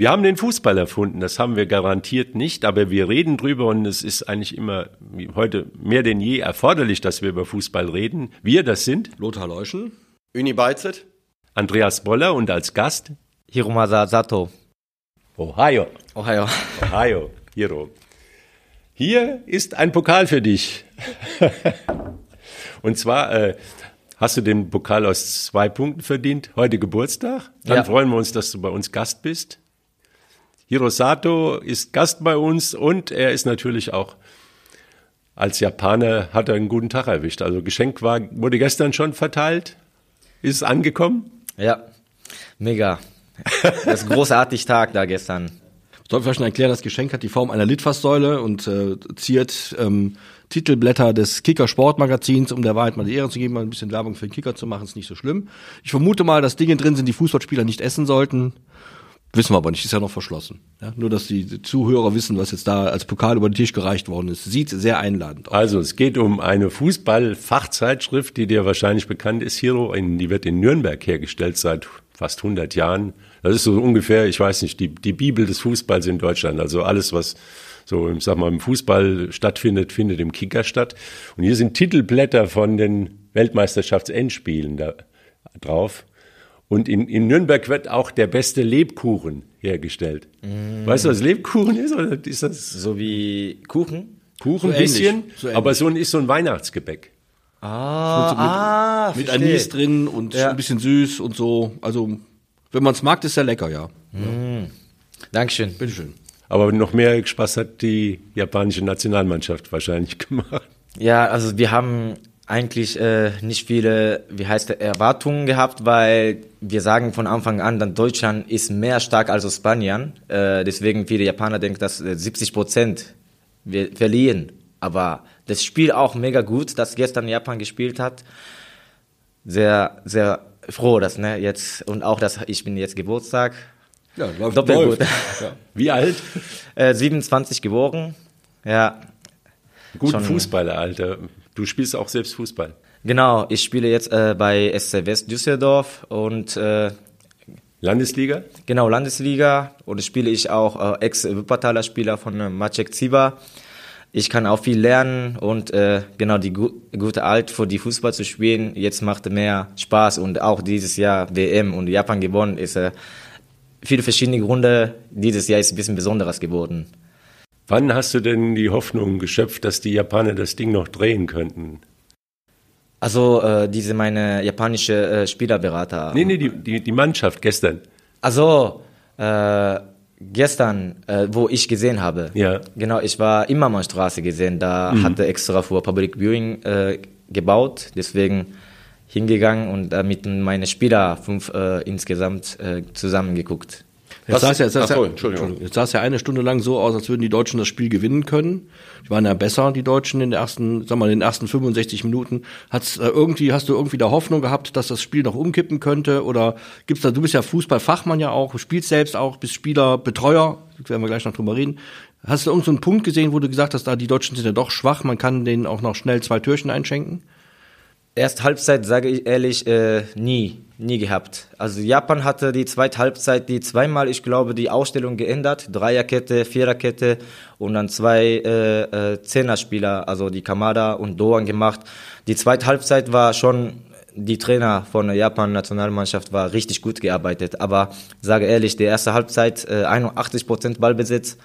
Wir haben den Fußball erfunden, das haben wir garantiert nicht, aber wir reden drüber und es ist eigentlich immer heute mehr denn je erforderlich, dass wir über Fußball reden. Wir, das sind Lothar Leuschen, Uni Beizet, Andreas Boller und als Gast Hiromasa Sato. Ohio. Ohio. Ohio, Hiro. Hier ist ein Pokal für dich. und zwar äh, hast du den Pokal aus zwei Punkten verdient. Heute Geburtstag. Dann Ja. freuen wir uns, dass du bei uns Gast bist. Hirosato ist Gast bei uns und er ist natürlich auch als Japaner hat er einen guten Tag erwischt. Also Geschenk war, wurde gestern schon verteilt. Ist es angekommen? Ja, mega. Das ist großartig Tag da gestern. Sollten wir schon erklären, das Geschenk hat die Form einer Litfaßsäule und äh, ziert ähm, Titelblätter des Kicker Sportmagazins, um der Wahrheit mal die Ehre zu geben, mal ein bisschen Werbung für den Kicker zu machen, ist nicht so schlimm. Ich vermute mal, dass Dinge drin sind, die Fußballspieler nicht essen sollten. Wissen wir aber nicht, ist ja noch verschlossen. Ja, nur, dass die Zuhörer wissen, was jetzt da als Pokal über den Tisch gereicht worden ist. Sieht sehr einladend aus. Also es geht um eine Fußball-Fachzeitschrift, die dir wahrscheinlich bekannt ist, Hiro. In, die wird in Nürnberg hergestellt seit fast 100 Jahren. Das ist so ungefähr, ich weiß nicht, die, die Bibel des Fußballs in Deutschland. Also alles, was so, ich sag mal, im Fußball stattfindet, findet im Kicker statt. Und hier sind Titelblätter von den Weltmeisterschaftsendspielen da drauf. Und in, in Nürnberg wird auch der beste Lebkuchen hergestellt. Weißt du, was Lebkuchen ist? Oder ist das So wie Kuchen. Kuchen, So ein ähnlich, bisschen, so ähnlich. aber so ein, ist so ein Weihnachtsgebäck. Ah, mit- ah Mit verstehe. Anis drin und Ja. ein bisschen süß und so. Also, wenn man es mag, ist sehr lecker, ja. Dankeschön. Bitteschön. Aber noch mehr Spaß hat die japanische Nationalmannschaft wahrscheinlich gemacht. Ja, also wir haben eigentlich äh, nicht viele, wie heißt der, Erwartungen gehabt, weil wir sagen von Anfang an, dann Deutschland ist mehr stark als Spanien. Äh, deswegen viele Japaner denken, dass äh, 70 Prozent wir verlieren. Aber das Spiel auch mega gut, das gestern Japan gespielt hat. Sehr, sehr froh, dass ne jetzt und auch, dass ich bin jetzt Geburtstag. Ja, läuft, Doppelt läuft. gut. Ja. Wie alt? Äh, 27 geboren. Ja, Guten Schon- Fußballer, Alter. Du spielst auch selbst Fußball. Genau, ich spiele jetzt äh, bei SC West Düsseldorf und äh, Landesliga? genau Landesliga und spiele ich auch äh, Ex-Wuppertaler Spieler von äh, Maciek Ziba. Ich kann auch viel lernen und äh, genau die gu gute Art für die Fußball zu spielen. Jetzt macht mehr Spaß und auch dieses Jahr WM und Japan gewonnen ist äh, viele verschiedene Gründe. Dieses Jahr ist ein bisschen besonderes geworden. Wann hast du denn die Hoffnung geschöpft, dass die Japaner das Ding noch drehen könnten? Also äh, diese meine japanische äh, Spielerberater. Nee, nee, die, die, die Mannschaft gestern. Also, äh, gestern, äh, wo ich gesehen habe. Ja. Genau, ich war Immermannstraße gesehen. Da hatte extra für Public Viewing äh, gebaut. Deswegen hingegangen und da mit meinen Spieler fünf äh, insgesamt äh, zusammengeguckt. Jetzt sah es ja, jetzt sah ja, Entschuldigung. Jetzt sah es ja eine Stunde lang so aus, als würden die Deutschen das Spiel gewinnen können. Die waren ja besser, die Deutschen in den ersten, sag mal, in den ersten 65 Minuten. Hat's äh, irgendwie, hast du irgendwie da Hoffnung gehabt, dass das Spiel noch umkippen könnte? Oder gibt's da, du bist ja Fußballfachmann ja auch, spielst selbst auch, bist Spieler, Betreuer, werden wir gleich noch drüber reden. Hast du irgendeinen so einen Punkt gesehen, wo du gesagt hast, da die Deutschen sind ja doch schwach, man kann denen auch noch schnell zwei Türchen einschenken? Erst Halbzeit, sage ich ehrlich, äh, nie, nie gehabt. Also Japan hatte die zweite Halbzeit, die zweimal, ich glaube, die Ausstellung geändert. Dreierkette, Viererkette und dann zwei äh, äh, Zehnerspieler, also die Kamada und Doan gemacht. Die zweite Halbzeit war schon, die Trainer von der Japan-Nationalmannschaft war richtig gut gearbeitet. Aber sage ehrlich, die erste Halbzeit, äh, 81% Ballbesitz.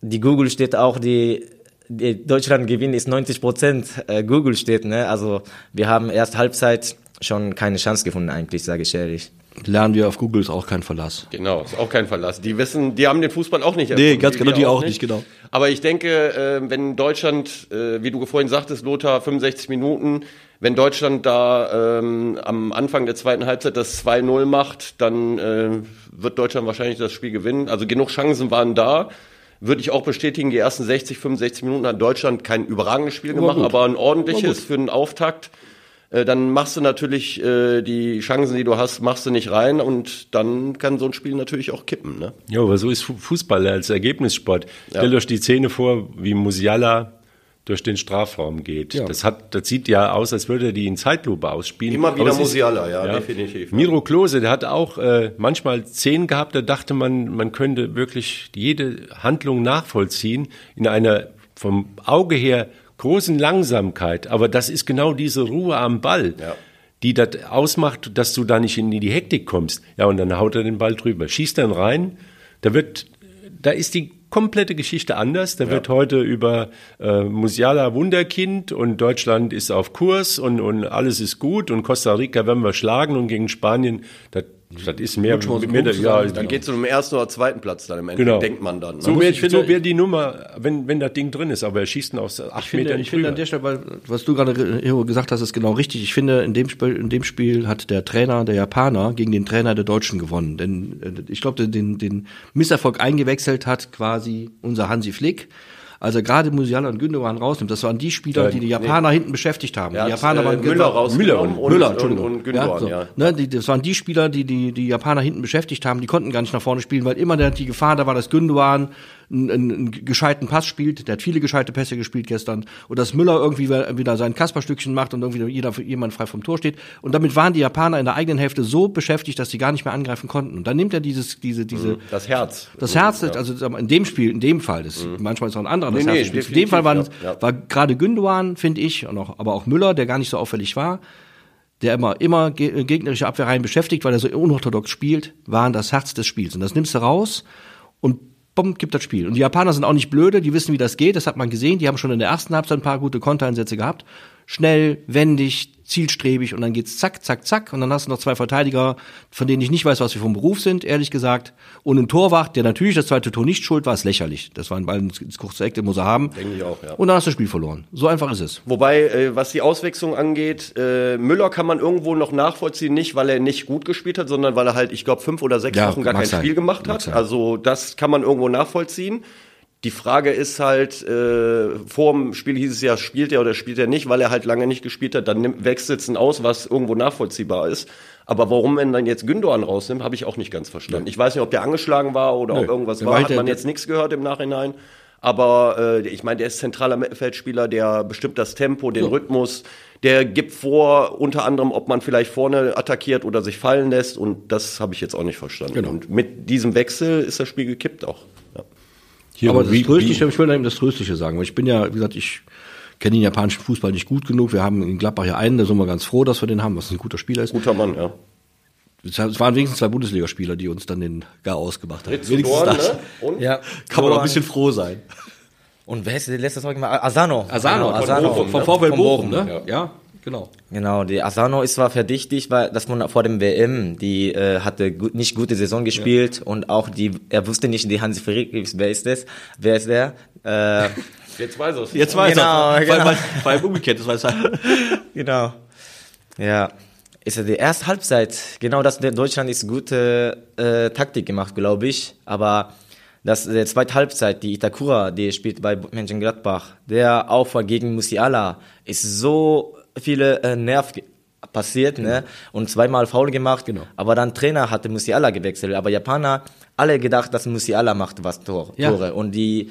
Die Google steht auch, die, die Deutschland gewinnt ist 90 Prozent. Äh, Google steht, ne? Also wir haben erst Halbzeit schon keine Chance gefunden, eigentlich, sage ich ehrlich. Lernen wir auf Google ist auch kein Verlass. Genau, ist auch kein Verlass. Die wissen, die haben den Fußball auch nicht Nee, erfunden, ganz wie genau, die auch nicht, genau. Aber ich denke, äh, wenn Deutschland, äh, wie du vorhin sagtest, Lothar, 65 Minuten, wenn Deutschland da ähm, am Anfang der zweiten Halbzeit das 2-0 macht, dann äh, wird Deutschland wahrscheinlich das Spiel gewinnen. Also genug Chancen waren da. Würde ich auch bestätigen, die ersten 60, 65 Minuten hat Deutschland kein überragendes Spiel gemacht, gut. aber ein ordentliches für einen Auftakt. Äh, Dann machst du natürlich äh, die Chancen, die du hast, machst du nicht rein und dann kann so ein Spiel natürlich auch kippen. Ne? Ja, aber so ist Fu- Fußball als Ergebnissport. Stellt euch die Szene vor, wie Musiala durch den Strafraum geht. Ja. Das hat, das sieht ja aus, als würde er die in Zeitlupe ausspielen. Immer wieder Musiala, ja, definitiv. Miro Klose, der hat auch äh, manchmal Szenen gehabt, da dachte man, man könnte wirklich jede Handlung nachvollziehen in einer vom Auge her großen Langsamkeit. Aber das ist genau diese Ruhe am Ball. Ja. Die das ausmacht, dass du da nicht in die Hektik kommst. Ja, und dann haut er den Ball drüber, schießt dann rein. Da wird, da ist die komplette Geschichte anders. Da wird heute über äh, Musiala Wunderkind und Deutschland ist auf Kurs und, und alles ist gut und Costa Rica werden wir schlagen und gegen Spanien, das, das ist mehr, mehr ja, Dann geht es um den ersten oder zweiten Platz dann im Endeffekt, genau. denkt man dann. Ne? So wäre ich finde- so wär die Nummer, wenn, wenn das Ding drin ist, aber er schießt ihn aus acht Ich finde, Metern ich finde an der Stelle, weil, was du gerade Hero, gesagt hast, ist genau richtig. Ich finde, in dem, Spiel, in dem Spiel hat der Trainer der Japaner gegen den Trainer der Deutschen gewonnen. Denn äh, ich glaube, den, den Misserfolg eingewechselt hat quasi unser Hansi Flick. Also gerade Musiala und Gündogan rausnimmt, das waren die Spieler, die die Japaner hinten beschäftigt haben. Er die Japaner äh, waren Müller Müller rausgenommen und, Müller, und, Entschuldigung. und Gündogan, so. ja. Ne, die, das waren die Spieler, die, die die Japaner hinten beschäftigt haben. Die konnten gar nicht nach vorne spielen, weil immer die Gefahr da war, dass Gündogan einen, einen, gescheiten Pass spielt. Der hat viele gescheite Pässe gespielt gestern. Und dass Müller irgendwie wieder sein Kasperstückchen macht und irgendwie jeder, jemand frei vom Tor steht. Und damit waren die Japaner in der eigenen Hälfte so beschäftigt, dass sie gar nicht mehr angreifen konnten. Und dann nimmt er dieses, diese, diese, Das Herz. das Herz, also in dem Spiel, in dem Fall, das, manchmal ist auch ein anderer das Nee, Herz. In dem Fall waren, ja, war gerade Gündogan, finde ich, und auch, aber auch Müller, der gar nicht so auffällig war, der immer, immer ge gegnerische Abwehrreihen beschäftigt, weil er so unorthodox spielt, waren das Herz des Spiels. Und das nimmst du raus und bumm, gibt das Spiel. Und die Japaner sind auch nicht blöde, die wissen, wie das geht, das hat man gesehen, die haben schon in der ersten Halbzeit ein paar gute Kontereinsätze gehabt. Schnell, wendig, zielstrebig und dann geht's zack, zack, zack und dann hast du noch zwei Verteidiger, von denen ich nicht weiß, was sie vom Beruf sind, ehrlich gesagt. Und ein Torwart, der natürlich das zweite Tor nicht schuld war, ist lächerlich. Das war ein Ball ins, kurze Eck, den muss er haben. Denke ich auch, ja. Und dann hast du das Spiel verloren. So einfach ist es. Wobei, äh, was die Auswechslung angeht, äh, Müller kann man irgendwo noch nachvollziehen, nicht weil er nicht gut gespielt hat, sondern weil er halt, ich glaube, fünf oder sechs Ja, Wochen gar kein sein. Spiel gemacht hat. sein. Also das kann man irgendwo nachvollziehen. Die Frage ist halt, äh, vor dem Spiel hieß es ja, spielt er oder spielt er nicht, weil er halt lange nicht gespielt hat, dann nimmt, wechselt es aus, was irgendwo nachvollziehbar ist. Aber warum man dann jetzt Gündogan rausnimmt, habe ich auch nicht ganz verstanden. Ich weiß nicht, ob der angeschlagen war oder ob irgendwas Der war, hat man jetzt nichts gehört im Nachhinein. Aber äh, ich meine, der ist zentraler Mittelfeldspieler, der bestimmt das Tempo, den Rhythmus, der gibt vor, unter anderem, ob man vielleicht vorne attackiert oder sich fallen lässt. Und das habe ich jetzt auch nicht verstanden. Genau. Und mit diesem Wechsel ist das Spiel gekippt auch. Ja. Hier, aber das Tröstliche, ich will eben das Tröstliche sagen, weil ich bin ja, wie gesagt, ich kenne den japanischen Fußball nicht gut genug. Wir haben in Gladbach ja einen, da sind wir ganz froh, dass wir den haben, was ein guter Spieler ist. Guter Mann, ja. Es waren wenigstens zwei Bundesligaspieler, die uns dann den gar ausgemacht haben. Zu Dorn, ne? Und? Ja. Kann man doch ein bisschen froh sein. Und wer ist der letzte mal? Asano. Asano, Genau, von Asano. Bochum, vom ne? VfL Bochum, Bochum, ne? Ja, genau. Genau, die Asano ist zwar verdächtig, weil das man vor dem WM, die äh, hatte gut, nicht gute Saison gespielt und auch die, er wusste nicht, die Hansi Flick, wer ist das? Wer ist der? Äh, Jetzt weiß er es. Jetzt weiß Genau, er. genau. Weil, weil, weil umgekehrt, das weiß er. genau. Ja, ist ja die erste Halbzeit. Genau, das Deutschland ist gute äh, Taktik gemacht, glaube ich. Aber das der zweite Halbzeit, die Itakura, die spielt bei Mönchengladbach, der Aufwand gegen Musiala ist so viele äh, Nerv passiert, ne? Und zweimal faul gemacht. Genau. Aber dann Trainer hatte Musiala gewechselt. Aber Japaner alle gedacht, dass Musiala macht was Tor, Ja. Tore. Und die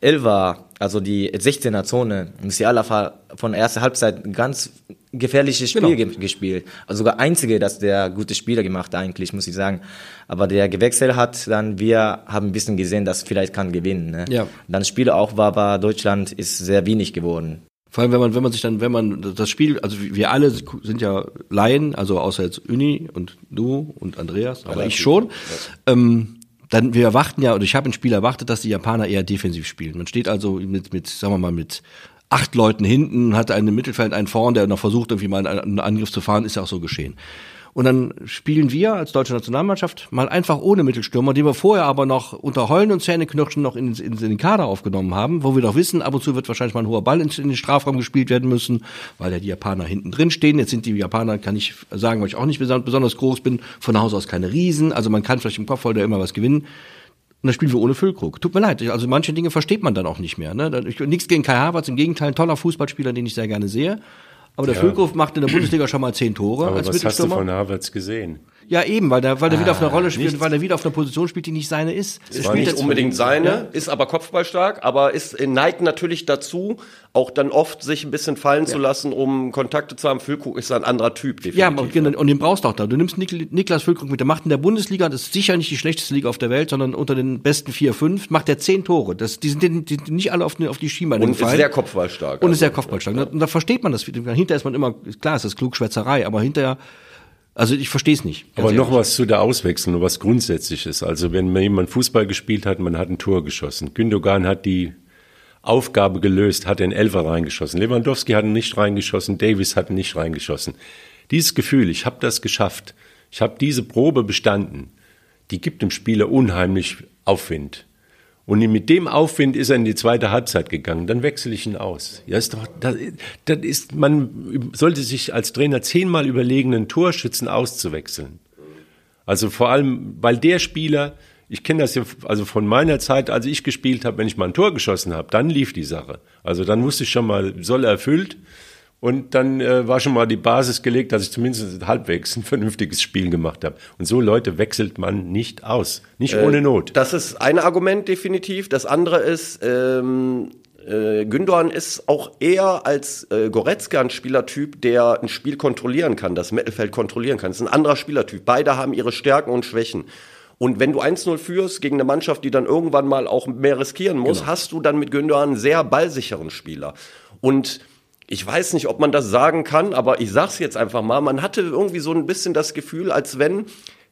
Elfer, also die 16er Zone, Musiala war von erster Halbzeit ein ganz gefährliches Spiel Genau. ge gespielt. Also sogar einzige, dass der gute Spieler gemacht eigentlich, muss ich sagen. Aber der gewechselt hat, dann wir haben ein bisschen gesehen, dass vielleicht kann gewinnen. Ne? Ja. Dann Spiele auch war, war Deutschland ist sehr wenig geworden. Vor allem, wenn man, wenn man sich dann, wenn man das Spiel, also wir alle sind ja Laien, also außer jetzt Uni und du und Andreas, aber ich schon. Ähm, dann, wir erwarten ja, oder ich habe ein Spiel erwartet, dass die Japaner eher defensiv spielen. Man steht also mit, mit, sagen wir mal, mit acht Leuten hinten, hat einen im Mittelfeld, einen vorn, der noch versucht, irgendwie mal einen, einen Angriff zu fahren, ist ja auch so geschehen. Und dann spielen wir als deutsche Nationalmannschaft mal einfach ohne Mittelstürmer, die wir vorher aber noch unter Heulen und Zähneknirschen noch in, in, in den Kader aufgenommen haben, wo wir doch wissen, ab und zu wird wahrscheinlich mal ein hoher Ball in, in den Strafraum gespielt werden müssen, weil ja die Japaner hinten drin stehen. Jetzt sind die Japaner, kann ich sagen, weil ich auch nicht beson- besonders groß bin, von Haus aus keine Riesen, also man kann vielleicht im Kopf immer was gewinnen. Und dann spielen wir ohne Füllkrug. Tut mir leid. Also manche Dinge versteht man dann auch nicht mehr. Ne? Nichts gegen Kai Havertz, im Gegenteil, ein toller Fußballspieler, den ich sehr gerne sehe. Aber der Füllkrug macht in der Bundesliga schon mal zehn Tore Aber als was hast du von Havertz gesehen? Ja, eben, weil der, weil der wieder auf einer Rolle spielt, nichts. weil er wieder auf einer Position spielt, die nicht seine ist. Es war nicht unbedingt seine, ja. ist aber kopfballstark, aber ist neigt natürlich dazu, auch dann oft sich ein bisschen fallen ja. zu lassen, um Kontakte zu haben. Füllkrug ist ein anderer Typ, definitiv. Ja, und, genau, und den brauchst du auch da. Du nimmst Nik Niklas Füllkrug mit, der macht in der Bundesliga, das ist sicher nicht die schlechteste Liga auf der Welt, sondern unter den besten vier, fünf, macht er zehn Tore. Das, die sind die, die nicht alle auf, auf die Schienbeine Und ist sehr kopfballstark. Und also. ist sehr kopfballstark. Ja. Und da versteht man das. Hinterher ist man immer, klar, ist das Klugschwätzerei, aber hinterher also ich verstehe es nicht. Aber noch was zu der Auswechslung, was grundsätzliches. Also wenn jemand Fußball gespielt hat, man hat ein Tor geschossen. Gündogan hat die Aufgabe gelöst, hat den Elfer reingeschossen. Lewandowski hat ihn nicht reingeschossen, Davis hat ihn nicht reingeschossen. Dieses Gefühl, ich habe das geschafft, ich habe diese Probe bestanden, die gibt dem Spieler unheimlich Aufwind. Und mit dem Aufwind ist er in die zweite Halbzeit gegangen. Dann wechsle ich ihn aus. Ja, ist doch, das, das ist, man sollte sich als Trainer zehnmal überlegen, einen Torschützen auszuwechseln. Also vor allem, weil der Spieler, ich kenne das ja also von meiner Zeit, als ich gespielt habe, wenn ich mal ein Tor geschossen habe, dann lief die Sache. Also dann wusste ich schon mal, soll erfüllt. Und dann äh, war schon mal die Basis gelegt, dass ich zumindest halbwegs ein vernünftiges Spiel gemacht habe. Und so Leute wechselt man nicht aus, nicht äh, ohne Not. Das ist ein Argument definitiv. Das andere ist, ähm, äh, Gündogan ist auch eher als äh, Goretzka ein Spielertyp, der ein Spiel kontrollieren kann, das Mittelfeld kontrollieren kann. Das ist ein anderer Spielertyp. Beide haben ihre Stärken und Schwächen. Und wenn du 1-0 führst gegen eine Mannschaft, die dann irgendwann mal auch mehr riskieren muss, genau. hast du dann mit Gündogan einen sehr ballsicheren Spieler. Und ich weiß nicht, ob man das sagen kann, aber ich sag's jetzt einfach mal, man hatte irgendwie so ein bisschen das Gefühl, als wenn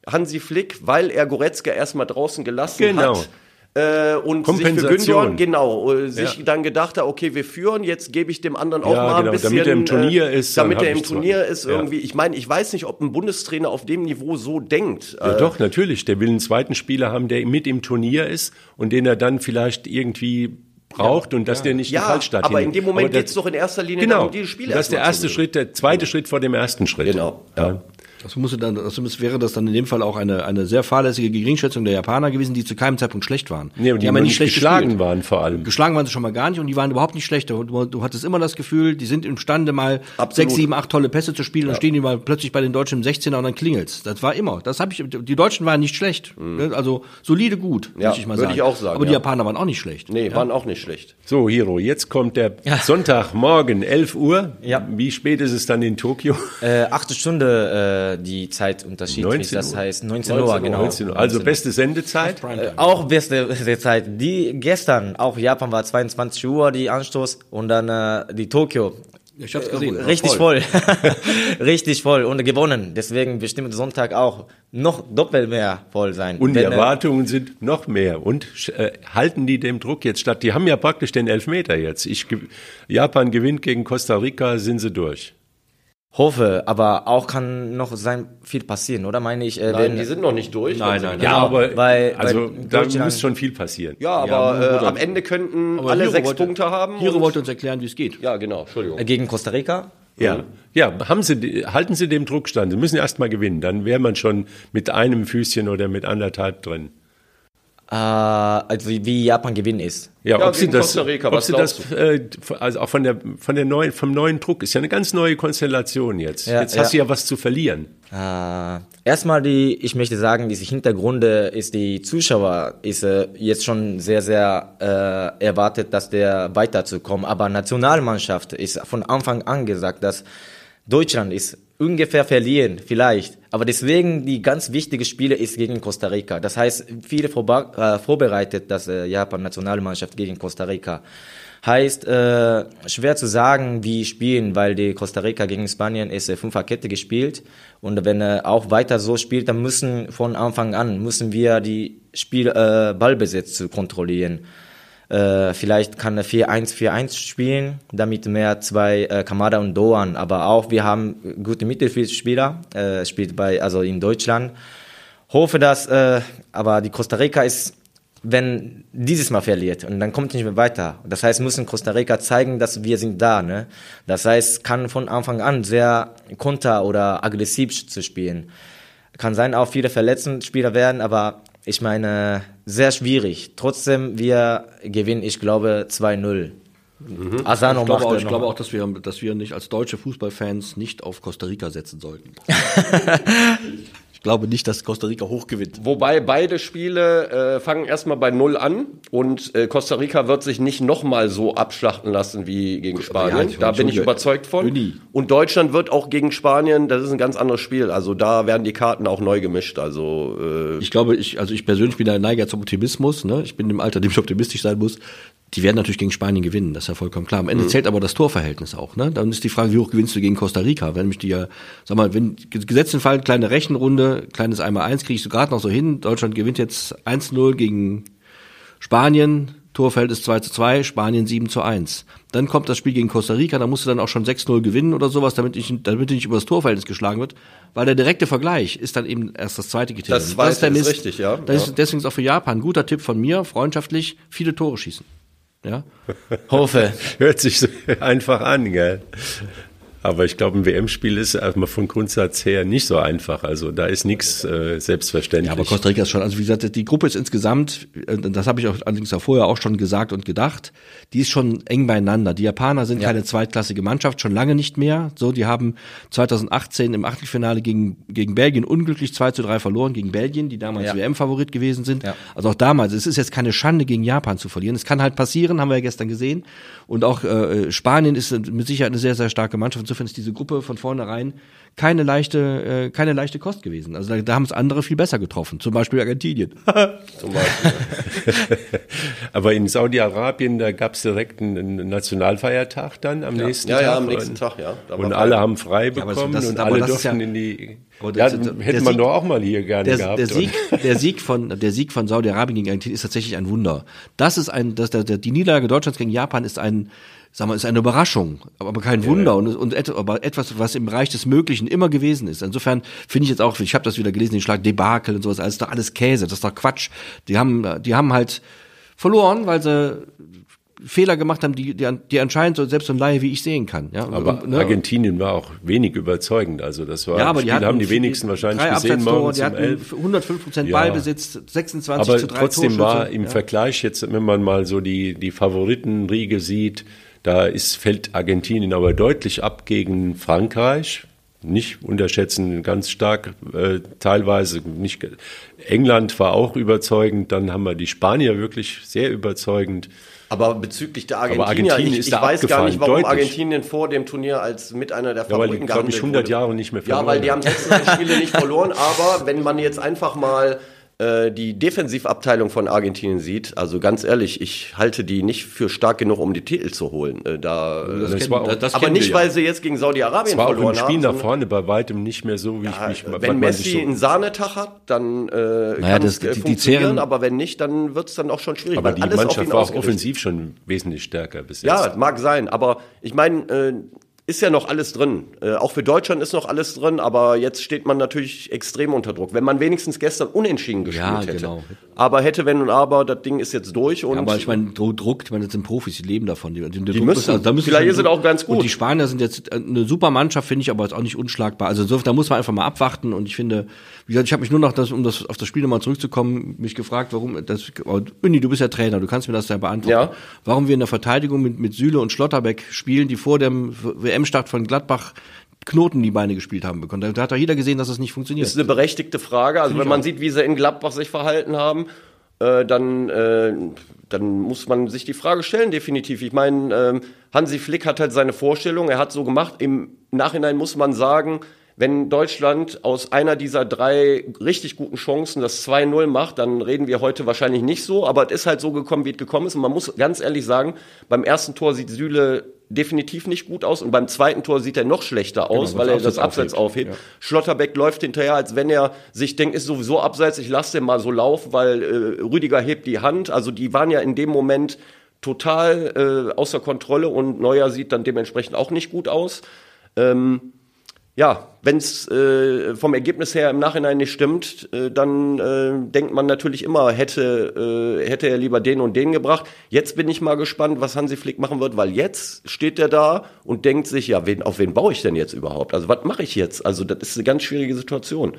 Hansi Flick, weil er Goretzka erstmal draußen gelassen genau. hat, äh, und sich für Gündogan, genau, äh, sich ja. dann gedacht hat, okay, wir führen, jetzt gebe ich dem anderen auch ja, mal genau, ein bisschen. Damit er im Turnier äh, ist. Damit er im Turnier ist irgendwie. Ja. Ich meine, ich weiß nicht, ob ein Bundestrainer auf dem Niveau so denkt. Ja, äh, doch, natürlich. Der will einen zweiten Spieler haben, der mit im Turnier ist und den er dann vielleicht irgendwie braucht ja, und dass ja. der nicht ja, die Fallstadt aber in dem Moment geht es doch in erster Linie genau, darum, diese Spiele Das ist der erste Schritt, der zweite Schritt vor dem ersten Schritt. Genau. Ja. Das musste dann, das wäre das dann in dem Fall auch eine, eine sehr fahrlässige Geringschätzung der Japaner gewesen, die zu keinem Zeitpunkt schlecht waren. Nee, die, die haben ja nicht schlecht geschlagen gespielt. waren vor allem. Geschlagen waren sie schon mal gar nicht und die waren überhaupt nicht schlecht. Du, du hattest immer das Gefühl, die sind imstande mal Absolut. sechs, sieben, acht tolle Pässe zu spielen ja. und stehen die mal plötzlich bei den Deutschen im 16er und dann klingelt's. Das war immer. Das habe ich, die Deutschen waren nicht schlecht. Mhm. Also solide gut, ja, ich mal sagen. Würde ich auch sagen. Aber die Japaner waren auch nicht schlecht. Nee, waren auch nicht schlecht. So, Hiro, jetzt kommt der Sonntagmorgen, 11 Uhr. Ja. Wie spät ist es dann in Tokio? Äh, achte Stunde äh, die Zeit Unterschied. 19 das heißt 19 Uhr, 19 genau. 19 Uhr. Also beste Sendezeit? Äh, auch beste Sendezeit. Die gestern, auch Japan war 22 Uhr die Anstoß und dann äh, die Tokio. Ich hab's gesehen. Äh, richtig voll. voll. richtig voll und gewonnen. Deswegen bestimmt Sonntag auch noch doppelt mehr voll sein. Und die äh, Erwartungen sind noch mehr. Und äh, halten die dem Druck jetzt statt? Die haben ja praktisch den Elfmeter jetzt. Ich, Japan gewinnt gegen Costa Rica, sind sie durch. Hoffe, aber auch kann noch sein viel passieren, oder meine ich? Äh, nein, die sind noch nicht durch. Nein, nein, ja, aber weil, also da muss schon viel passieren. Ja, aber ja, äh, am Ende könnten alle Hiro sechs wollte, Punkte haben. Hiro wollte uns erklären, wie es geht. Ja, genau. Entschuldigung. Äh, gegen Costa Rica. Ja, ja, haben Sie, halten Sie dem Druck stand. Sie müssen erst mal gewinnen, dann wäre man schon mit einem Füßchen oder mit anderthalb drin also wie Japan gewinnen ist. Ja, ja ob sie das, Rica, ob sie das äh, also auch von der von der neuen vom neuen Druck ist ja eine ganz neue Konstellation jetzt. Ja, jetzt hast ja. du ja was zu verlieren. Äh, erstmal die, ich möchte sagen, diese Hintergründe ist die Zuschauer ist äh, jetzt schon sehr sehr äh, erwartet, dass der weiterzukommen. Aber Nationalmannschaft ist von Anfang an gesagt, dass Deutschland ist ungefähr verlieren, vielleicht. Aber deswegen die ganz wichtige Spiele ist gegen Costa Rica. Das heißt, viele äh, vorbereitet das äh, Japan-Nationalmannschaft gegen Costa Rica. Heißt, äh, schwer zu sagen, wie spielen, weil die Costa Rica gegen Spanien ist äh, Fünferkette gespielt. Und wenn er auch weiter so spielt, dann müssen von Anfang an, müssen wir die Spiel, äh, Ballbesitz kontrollieren. Äh, vielleicht kann er 4-1-4-1 spielen, damit mehr zwei äh, Kamada und Doan. Aber auch wir haben gute Mittelfeldspieler, äh, spielt bei also in Deutschland. Hoffe, dass, äh, aber die Costa Rica ist, wenn dieses Mal verliert und dann kommt nicht mehr weiter. Das heißt, müssen Costa Rica zeigen, dass wir sind da. Ne? Das heißt, kann von Anfang an sehr konter oder aggressiv zu spielen. Kann sein, auch viele Verletzungsspieler werden, aber ich meine, sehr schwierig. Trotzdem, wir gewinnen, ich glaube, 2-0. Mhm. Asano ich glaube, auch, ich glaube auch, dass wir, dass wir nicht als deutsche Fußballfans nicht auf Costa Rica setzen sollten. Ich glaube nicht, dass Costa Rica hoch gewinnt. Wobei beide Spiele äh, fangen erstmal bei Null an und äh, Costa Rica wird sich nicht nochmal so abschlachten lassen wie gegen Spanien. ich da bin ich überzeugt von. Uni. Und Deutschland wird auch gegen Spanien, das ist ein ganz anderes Spiel. Also da werden die Karten auch neu gemischt. Also äh, Ich glaube, ich, also ich persönlich bin ein Neiger zum Optimismus. Ne? Ich bin im Alter, in dem ich optimistisch sein muss. Die werden natürlich gegen Spanien gewinnen, das ist ja vollkommen klar. Am Ende zählt aber das Torverhältnis auch. Ne? Dann ist die Frage, wie hoch gewinnst du gegen Costa Rica? Wenn mich die ja, sag mal, wenn gesetzt den Fall, kleine Rechenrunde, kleines 1x1 kriege ich so gerade noch so hin. Deutschland gewinnt jetzt 1-0 gegen Spanien, Torfeld ist 2 zu 2, Spanien 7 zu 1. Dann kommt das Spiel gegen Costa Rica, da musst du dann auch schon 6-0 gewinnen oder sowas, damit ich, damit nicht über das Torverhältnis geschlagen wird, weil der direkte Vergleich ist dann eben erst das zweite Kriterium. Das zweite ist, der ist Mist. richtig, ja. Das Ja. ist deswegen ist auch für Japan ein guter Tipp von mir, freundschaftlich, viele Tore schießen. Ja. Hoffe. Hört sich so einfach an, gell? Aber ich glaube, ein WM-Spiel ist erstmal von Grundsatz her nicht so einfach. Also da ist nichts äh, selbstverständlich. Ja, aber Costa Rica ist schon, also wie gesagt, die Gruppe ist insgesamt, äh, das habe ich auch allerdings auch vorher auch schon gesagt und gedacht, die ist schon eng beieinander. Die Japaner sind keine zweitklassige Mannschaft, schon lange nicht mehr. So, die haben 2018 im Achtelfinale gegen, gegen Belgien unglücklich 2 zu 3 verloren, gegen Belgien, die damals Ja. WM-Favorit gewesen sind. Ja. Also auch damals, es ist jetzt keine Schande, gegen Japan zu verlieren. Es kann halt passieren, haben wir ja gestern gesehen. Und auch äh, Spanien ist mit Sicherheit eine sehr, sehr starke Mannschaft. Insofern ist diese Gruppe von vornherein keine leichte, äh, keine leichte Kost gewesen. Also da, da haben es andere viel besser getroffen. Zum Beispiel Argentinien. zum Beispiel. Aber in Saudi-Arabien, da gab es direkt einen Nationalfeiertag dann am nächsten ja, Tag. ja, am nächsten und, Tag, ja. Da Und alle haben frei aber das- bekommen das- und aber alle das ist durften ja- in die. Ja, das- hätte man Sieg- doch auch mal hier gerne der, gehabt. der Sieg, der Sieg von der Sieg von Saudi-Arabien gegen Argentinien ist tatsächlich ein Wunder. Das ist ein, das, der, der, die Niederlage Deutschlands gegen Japan ist ein, sag mal, ist eine Überraschung, aber kein Wunder und, und et, aber etwas, was im Bereich des Möglichen immer gewesen ist. Insofern finde ich jetzt auch, ich habe das wieder gelesen, den Schlag Debakel und sowas, alles ist doch alles Käse, das ist doch Quatsch. Die haben, die haben halt verloren, weil sie Fehler gemacht haben, die, die, die anscheinend so selbst so ein Laie wie ich sehen kann. Ja, aber Und, ne, Argentinien war auch wenig überzeugend. Also das war ja, aber die Spiel, hatten haben die wenigsten wahrscheinlich gesehen morgens die um hatten 11. 105 Prozent Ja. Ballbesitz, 26 Aber zu 3 trotzdem war Torschüsse. im ja. Vergleich jetzt, wenn man mal so die, die Favoritenriege sieht, da ist, fällt Argentinien aber deutlich ab gegen Frankreich. Nicht unterschätzen, ganz stark äh, teilweise. Nicht, England war auch überzeugend, dann haben wir die Spanier wirklich sehr überzeugend. Aber bezüglich der Argentinier, Argentinien ich, ist ich weiß gar nicht, warum deutlich. Argentinien vor dem Turnier als mit einer der Ja, weil Favoriten die, glaube ich, gehandelt 100 wurde. Jahre nicht mehr Ja, verloren weil die haben haben. 16 Spiele nicht verloren, aber wenn man jetzt einfach mal äh, die Defensivabteilung von Argentinien sieht, also ganz ehrlich, ich halte die nicht für stark genug, um die Titel zu holen. Äh, da, äh, Das kennen- war auch- das- das aber nicht, ja. weil sie jetzt gegen Saudi-Arabien Es war auch im verloren Spiel haben. nach sondern- vorne bei weitem nicht mehr so, wie ich mich wenn Messi so, einen Sahnetag hat, dann äh, Naja, kann das- es äh, funktionieren, zehren- aber wenn nicht, dann wird es dann auch schon schwierig. Aber die Mannschaft war auch offensiv schon wesentlich stärker bis jetzt. Ja, mag sein, aber ich meine, äh, ist ja noch alles drin. Äh, auch für Deutschland ist noch alles drin, aber jetzt steht man natürlich extrem unter Druck. Wenn man wenigstens gestern unentschieden gespielt Ja, hätte. genau. Aber hätte, wenn und aber, das Ding ist jetzt durch und Ja, aber ich meine, Dro- Druck, ich meine, das sind Profis, die leben davon. Die, die, Die müssen. Vielleicht ist es auch ganz gut. Und die Spanier sind jetzt eine super Mannschaft, finde ich, aber jetzt auch nicht unschlagbar. Also insofern, da muss man einfach mal abwarten. Und ich finde, wie gesagt, ich habe mich nur noch, das, um das, auf das Spiel nochmal zurückzukommen, mich gefragt, warum, das, oh, Uni, du bist ja Trainer, du kannst mir das ja beantworten. Ja. Warum wir in der Verteidigung mit, mit Süle und Schlotterbeck spielen, die vor dem WM-Start von Gladbach Knoten die Beine gespielt haben bekommen. Da, hat doch jeder gesehen, dass das nicht funktioniert. ist eine berechtigte Frage. Also wenn man sieht, wie sie in Gladbach sich verhalten haben, äh, dann, äh, dann muss man sich die Frage stellen, definitiv. Ich meine, ähm, Hansi Flick hat halt seine Vorstellung, er hat so gemacht. Im Nachhinein muss man sagen, wenn Deutschland aus einer dieser drei richtig guten Chancen das 2-0 macht, dann reden wir heute wahrscheinlich nicht so, aber es ist halt so gekommen, wie es gekommen ist. Und man muss ganz ehrlich sagen, beim ersten Tor sieht Süle definitiv nicht gut aus und beim zweiten Tor sieht er noch schlechter aus, Genau, weil er das Abseits Abseits aufhebt. Schlotterbeck läuft hinterher, als wenn er sich denkt, ist sowieso abseits, ich lasse den mal so laufen, weil äh, Rüdiger hebt die Hand. Also die waren ja in dem Moment total äh, außer Kontrolle und Neuer sieht dann dementsprechend auch nicht gut aus. Ähm, ja, wenn es äh, vom Ergebnis her im Nachhinein nicht stimmt, äh, dann äh, denkt man natürlich immer, hätte, äh, hätte er lieber den und den gebracht. Jetzt bin ich mal gespannt, was Hansi Flick machen wird, weil jetzt steht er da und denkt sich, ja, wen, auf wen baue ich denn jetzt überhaupt? Also was mache ich jetzt? Also das ist eine ganz schwierige Situation.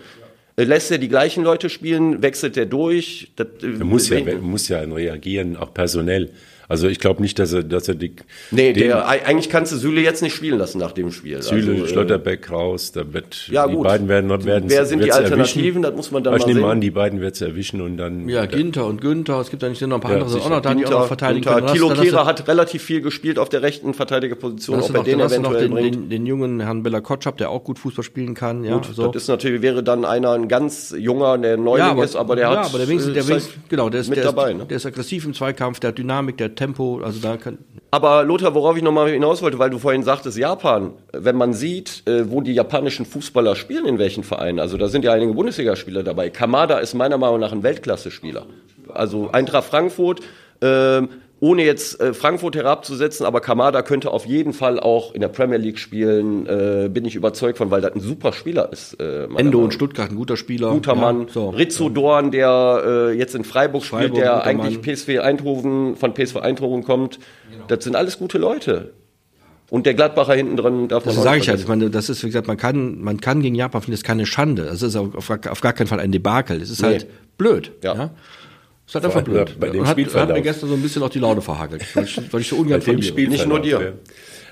Äh, Lässt er die gleichen Leute spielen, wechselt er durch? Das, äh, Er muss ja, muss ja reagieren, auch personell. Also ich glaube nicht, dass er, dass er die. Nee, der, eigentlich kannst du Süle jetzt nicht spielen lassen nach dem Spiel. Süle, also, äh, Schlotterbeck raus, da wird Ja, die gut. beiden werden werden Wer sind die Alternativen? erwischen. Das muss man dann Aber ich mal nehme sehen. an, die beiden wird es erwischen und dann. Ja, Ginter und Günther, es gibt ja nicht noch ein paar Ja, andere sind auch noch da, die auch noch verteidigen können. Dann Thilo Kehrer hat relativ viel gespielt auf der rechten Verteidigerposition, ob er noch, den du noch eventuell den, bringt. den, den jungen Herrn Bella Kotschap, der auch gut Fußball spielen kann. Ja, Gut, so. das ist natürlich, wäre dann einer ein ganz junger, der Neuling ist, aber der ja, hat aber der wenigstens, der ist wenigstens halt genau, der ist, mit der, dabei. ist, Ne? der ist aggressiv im Zweikampf, der hat Dynamik, der hat Tempo, also da kann, Aber Lothar, worauf ich nochmal hinaus wollte, weil du vorhin sagtest, Japan, wenn man sieht, äh, wo die japanischen Fußballer spielen, in welchen Vereinen, also da sind ja einige Bundesligaspieler dabei. Kamada ist meiner Meinung nach ein Weltklasse-Spieler. Also Eintracht Frankfurt, ähm, ohne jetzt äh, Frankfurt herabzusetzen, aber Kamada könnte auf jeden Fall auch in der Premier League spielen, äh, bin ich überzeugt von, weil das ein super Spieler ist. Äh, Endo und. Stuttgart, ein guter Spieler. Guter ja, Mann. So. Rizzo Dorn, der äh, jetzt in Freiburg, spielt, Freiburg, der guter eigentlich Mann. PSV Eindhoven, von PSV Eindhoven kommt. Das sind alles gute Leute. Und der Gladbacher hinten drin darf man Das sage nicht ich halt. Ich meine, das ist, wie gesagt, man kann, man kann gegen Japan finden, das ist keine Schande. Das ist auf, auf gar keinen Fall ein Debakel. Es ist Nee. halt blöd. Ja. Ja. Es ist halt einfach blöd. bei dem Und hat, hat Spielverlauf. mir gestern so ein bisschen auch die Laune verhagelt, weil ich, weil ich so ungern Bei dem. Spiel Nicht nur dir.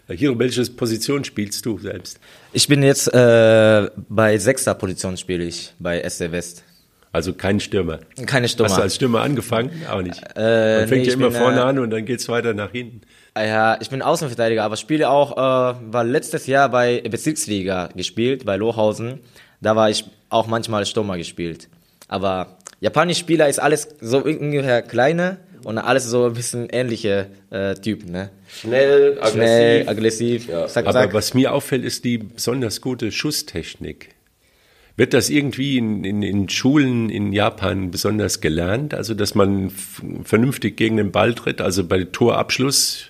Ja. Hier, welche Position spielst du selbst? Ich bin jetzt äh, bei sechster Position spiele ich bei SC West. Also kein Stürmer. Keine Stürmer. Hast du als Stürmer angefangen? Auch nicht. Äh, Man fängt nee, ja immer bin, vorne äh, an und dann geht's weiter nach hinten. Ah Ja, ich bin Außenverteidiger, aber spiele auch, äh, war letztes Jahr bei Bezirksliga gespielt, bei Lohausen. Da war ich auch manchmal Stürmer gespielt. Aber japanische Spieler ist alles so ungefähr kleine und alles so ein bisschen ähnliche äh, Typen, ne? Schnell, aggressiv. Schnell, aggressiv, zack, Aber zack. was mir auffällt, ist die besonders gute Schusstechnik. Wird das irgendwie in, in, in Schulen in Japan besonders gelernt? Also, dass man vernünftig gegen den Ball tritt? Also bei Torabschluss,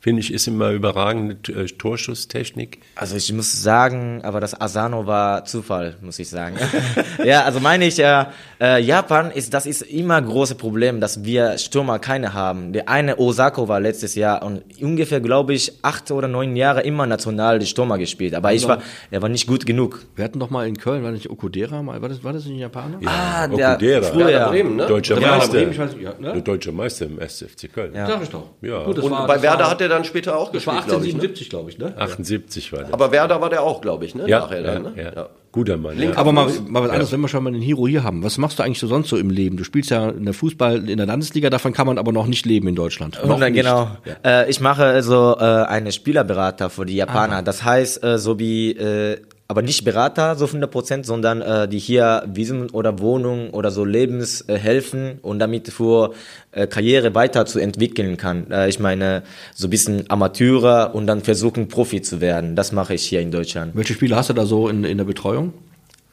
finde ich, ist immer überragende äh, Torschusstechnik. Also ich muss sagen, aber das Asano war Zufall, muss ich sagen. ja, also meine ich, äh, äh, Japan ist, das ist immer ein großes Problem, dass wir Stürmer keine haben. Der eine Osako war letztes Jahr und ungefähr, glaube ich, acht oder neun Jahre immer national die Stürmer gespielt. Aber ich war, er war nicht gut genug. Wir hatten doch mal in Köln, war das nicht Okudera mal, war das, war das nicht ein Japaner? Ah, der Okudera. früher. Werder Bremen, ne? Deutscher Ja, Meister. Bremen, ich weiß, ja, ne? Der Deutscher Meister im SFC Köln. Ja. Sag ich doch. Ja. Gut, das Und war, bei Werder hat er dann später auch das war gespielt, glaube ich. Ne? 1877, glaube ich, ne? 78 war der. Aber Werder war der auch, glaube ich, ne? ja, Nachher ja, dann, ne? ja. Guter Mann. Ja. Aber mal, mal was anderes, wenn wir schon mal den Hero hier haben. Was machst du eigentlich so sonst so im Leben? Du spielst ja in der Fußball in der Landesliga, davon kann man aber noch nicht leben in Deutschland. Noch Und dann, nicht. genau. Äh, ich mache also äh, eine Spielerberater für die Japaner. Das heißt, äh, so wie, äh, aber nicht Berater so 100 Prozent, sondern äh, die hier Visum oder Wohnung oder so Lebens äh, helfen und damit für äh, Karriere weiterzuentwickeln kann. Äh, ich meine, so ein bisschen Amateure und dann versuchen Profi zu werden. Das mache ich hier in Deutschland. Welche Spiele hast du da so in, in der Betreuung?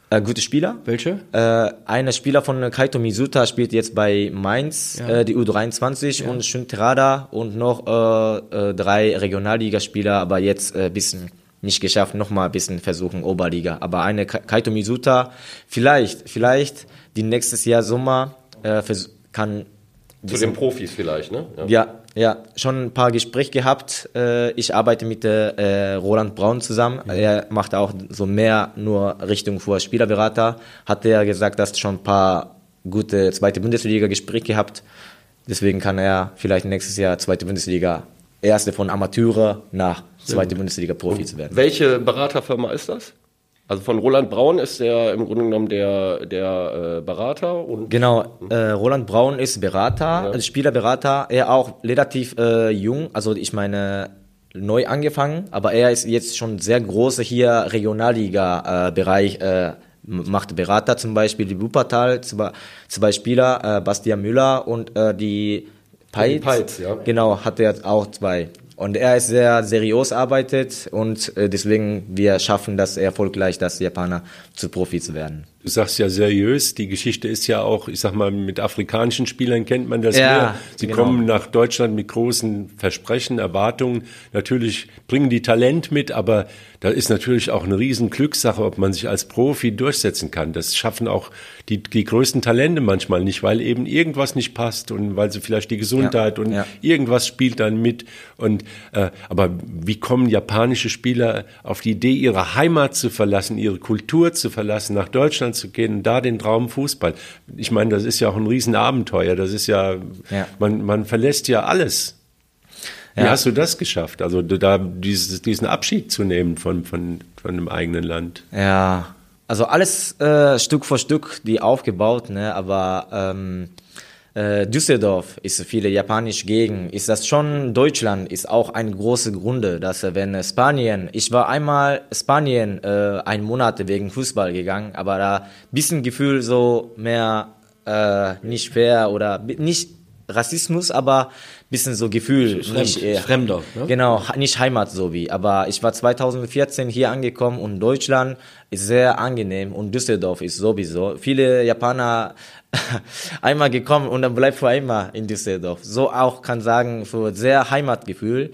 Äh, gute Spieler? Welche? Äh, einer Spieler von Kaito Mizuta spielt jetzt bei Mainz, äh, die U23 und Shun Terada und noch äh, äh, drei Regionalligaspieler, aber jetzt ein äh, bisschen nicht geschafft, nochmal ein bisschen versuchen, Oberliga. Aber eine Ka- Kaito Mizuta, vielleicht, vielleicht die nächstes Jahr Sommer äh, kann Zu den Profis vielleicht, ne? Ja. ja, ja, schon ein paar Gespräche gehabt. Äh, ich arbeite mit äh, Roland Braun zusammen. Er macht auch so mehr nur Richtung für Spielerberater. Hat er gesagt, dass schon ein paar gute zweite Bundesliga-Gespräche gehabt. Deswegen kann er vielleicht nächstes Jahr zweite Bundesliga erste von Amateure nach zweite Bundesliga Profi zu werden. Welche Beraterfirma ist das? Also von Roland Braun ist der im Grunde genommen der, der äh, Berater und Genau, äh, Roland Braun ist Berater, also Spielerberater. Er auch relativ äh, jung, also ich meine neu angefangen, aber er ist jetzt schon sehr große hier Regionalliga-Bereich. Äh, macht Berater zum Beispiel die Wuppertal, zwei, zwei Spieler, äh, Bastian Müller und äh, die Peitz. Peitz, ja. Genau, hat er auch zwei. Und er ist sehr seriös arbeitet und äh, deswegen wir schaffen das erfolgreich, dass Japaner zu Profi zu werden. Du sagst ja seriös, die Geschichte ist ja auch, ich sag mal, mit afrikanischen Spielern kennt man das Ja, mehr. Sie genau. kommen nach Deutschland mit großen Versprechen, Erwartungen. Natürlich bringen die Talent mit, aber da ist natürlich auch eine riesen Glückssache, ob man sich als Profi durchsetzen kann. Das schaffen auch die, die größten Talente manchmal nicht, weil eben irgendwas nicht passt und weil sie vielleicht die Gesundheit Ja, und ja. irgendwas spielt dann mit. Und äh, aber wie kommen japanische Spieler auf die Idee, ihre Heimat zu verlassen, ihre Kultur zu verlassen, nach Deutschland zu gehen und da den Traum Fußball? Ich meine, das ist ja auch ein Riesenabenteuer. Das ist ja, Ja. man man verlässt ja alles. Wie hast du das geschafft? Also da dieses, diesen Abschied zu nehmen von, von, von dem eigenen Land? Ja, also alles äh, Stück für Stück, die aufgebaut, ne? aber ähm, äh, Düsseldorf ist viele japanisch gegen. Ist das schon Deutschland ist auch ein großer Grunde, dass äh, wenn Spanien, ich war einmal Spanien äh, ein Monat wegen Fußball gegangen, aber da bisschen Gefühl so mehr äh, nicht fair oder nicht Rassismus, aber bisschen so Gefühl, Fremd, nicht äh, Fremder, ne? Genau, nicht Heimat so wie. Aber ich war 2014 hier angekommen und Deutschland ist sehr angenehm und Düsseldorf ist sowieso. Viele Japaner einmal gekommen und dann bleibt für immer in Düsseldorf. So auch kann sagen, für sehr Heimatgefühl.